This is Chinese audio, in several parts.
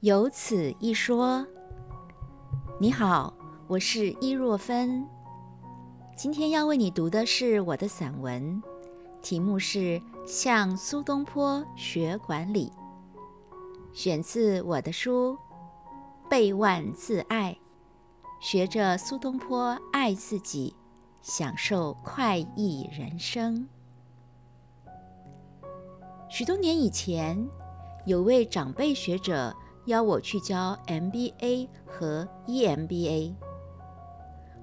有此一说。你好，我是伊若芬。今天要为你读的是我的散文，题目是《向苏东坡学管理》，选自我的书《背万自爱》，学着苏东坡爱自己，享受快意人生。许多年以前，有位长辈学者邀我去教 MBA 和 EMBA。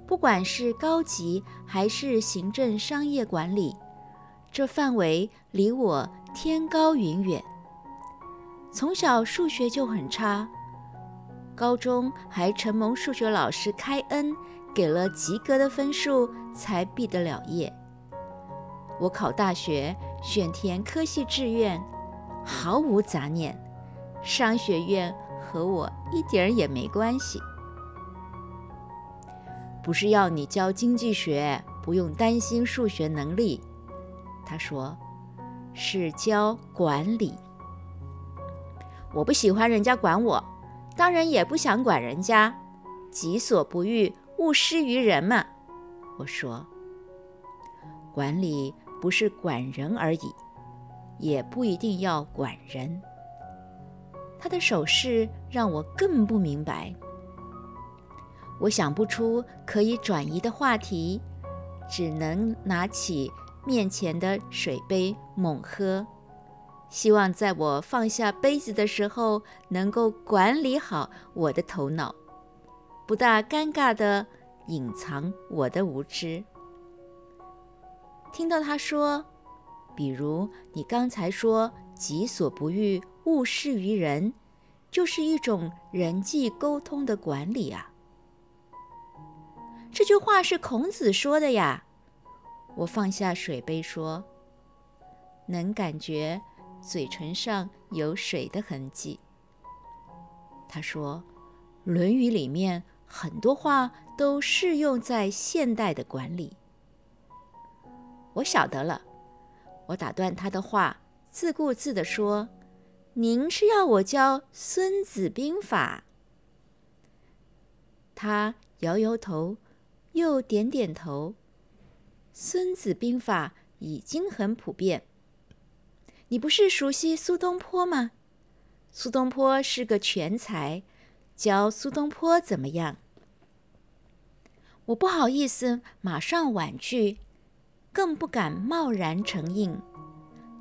不管是高级还是行政商业管理，这范围离我天高云远。从小数学就很差，高中还承蒙数学老师开恩，给了及格的分数，才毕得了业。我考大学。选填科系志愿，毫无杂念，商学院和我一点儿也没关系。不是要你教经济学，不用担心数学能力。他说，是教管理。我不喜欢人家管我，当然也不想管人家。己所不欲，勿施于人嘛。我说，管理。不是管人而已，也不一定要管人。他的手势让我更不明白。我想不出可以转移的话题，只能拿起面前的水杯猛喝，希望在我放下杯子的时候，能够管理好我的头脑，不大尴尬地隐藏我的无知。听到他说，比如你刚才说“己所不欲，勿施于人”，就是一种人际沟通的管理啊。这句话是孔子说的呀。我放下水杯说：“能感觉嘴唇上有水的痕迹。”他说：“《论语》里面很多话都适用在现代的管理。”我晓得了，我打断他的话，自顾自地说：“您是要我教《孙子兵法》？”他摇摇头，又点点头。《孙子兵法》已经很普遍。你不是熟悉苏东坡吗？苏东坡是个全才，教苏东坡怎么样？我不好意思，马上婉拒。更不敢贸然承应，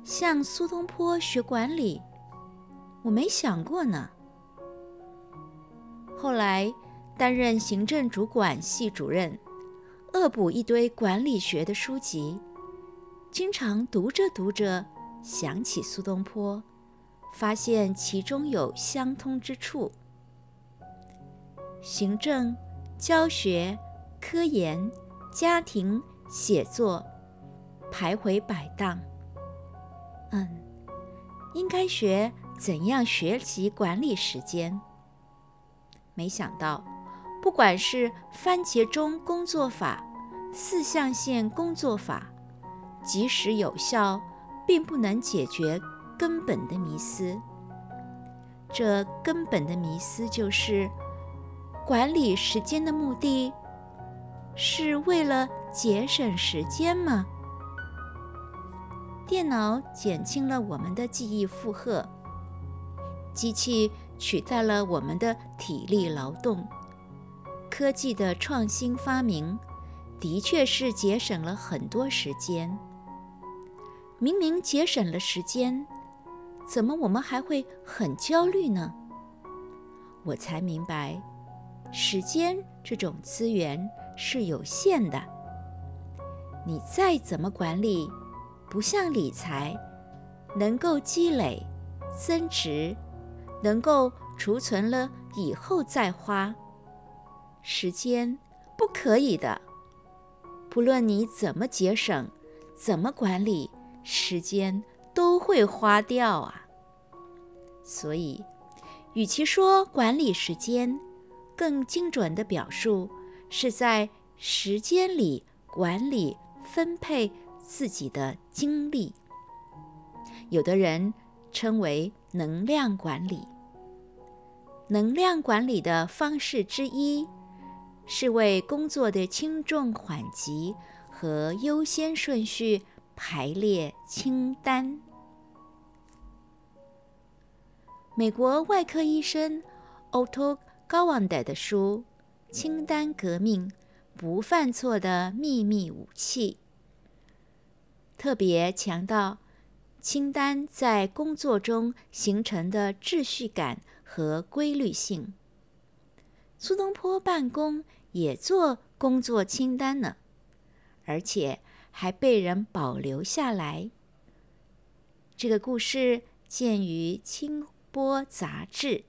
向苏东坡学管理，我没想过呢。后来担任行政主管系主任，恶补一堆管理学的书籍，经常读着读着想起苏东坡，发现其中有相通之处。行政、教学、科研、家庭、写作。徘徊摆荡，嗯，应该学怎样学习管理时间。没想到，不管是番茄钟工作法、四象限工作法，即使有效，并不能解决根本的迷思。这根本的迷思就是：管理时间的目的是为了节省时间吗？电脑减轻了我们的记忆负荷，机器取代了我们的体力劳动。科技的创新发明的确是节省了很多时间。明明节省了时间，怎么我们还会很焦虑呢？我才明白，时间这种资源是有限的。你再怎么管理。不像理财，能够积累、增值，能够储存了以后再花。时间不可以的，不论你怎么节省、怎么管理，时间都会花掉啊。所以，与其说管理时间，更精准的表述是在时间里管理分配。自己的精力，有的人称为能量管理。能量管理的方式之一，是为工作的轻重缓急和优先顺序排列清单。美国外科医生 Otto g a w a n d 的书《清单革命：不犯错的秘密武器》特别强调清单在工作中形成的秩序感和规律性。苏东坡办公也做工作清单呢，而且还被人保留下来。这个故事见于清。波杂志，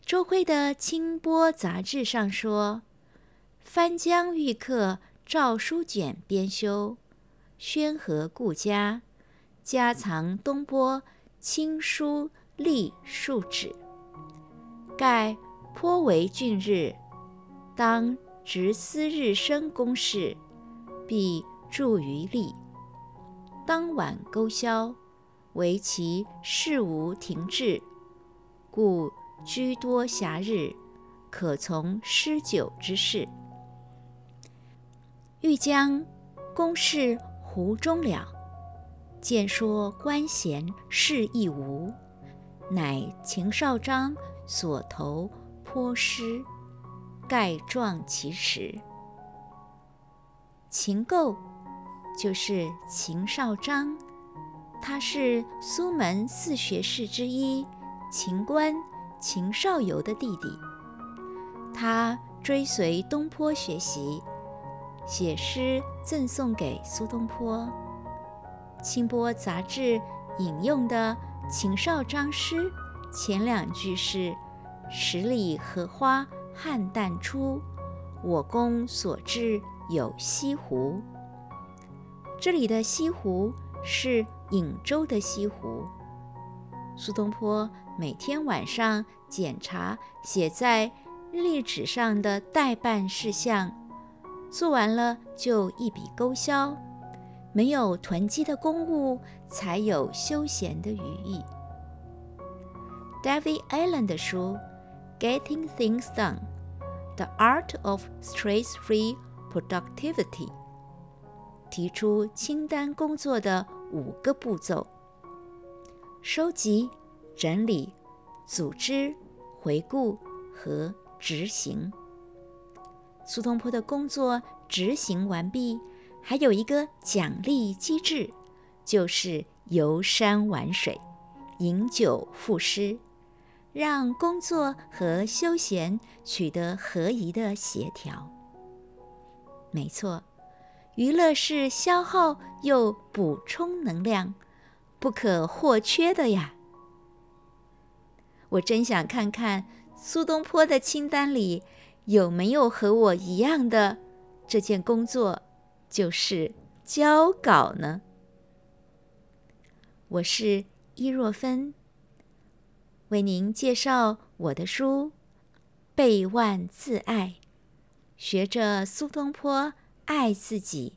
周辉的《清波杂志》上说：“翻江遇客，赵书卷编修，宣和顾家，家藏东坡清书立数纸。盖颇为俊日，当执思日生公事，必著于吏。当晚勾销。”为其事无停滞，故居多暇日，可从诗酒之事。欲将公事胡中了，见说官闲事亦无，乃秦少章所投颇诗，盖状其实。秦构就是秦少章。他是苏门四学士之一秦观、秦少游的弟弟。他追随东坡学习，写诗赠送给苏东坡。《清波杂志》引用的秦少章诗前两句是“十里荷花汉淡出，我宫所至有西湖”。这里的西湖是。颍州的西湖，苏东坡每天晚上检查写在日历纸上的待办事项，做完了就一笔勾销。没有囤积的公务，才有休闲的余意。David Allen 的书《Getting Things Done: The Art of Stress-Free Productivity》提出清单工作的。五个步骤：收集、整理、组织、回顾和执行。苏东坡的工作执行完毕，还有一个奖励机制，就是游山玩水、饮酒赋诗，让工作和休闲取得合宜的协调。没错。娱乐是消耗又补充能量，不可或缺的呀。我真想看看苏东坡的清单里有没有和我一样的这件工作，就是交稿呢。我是伊若芬，为您介绍我的书《背万自爱》，学着苏东坡。爱自己，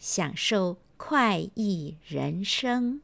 享受快意人生。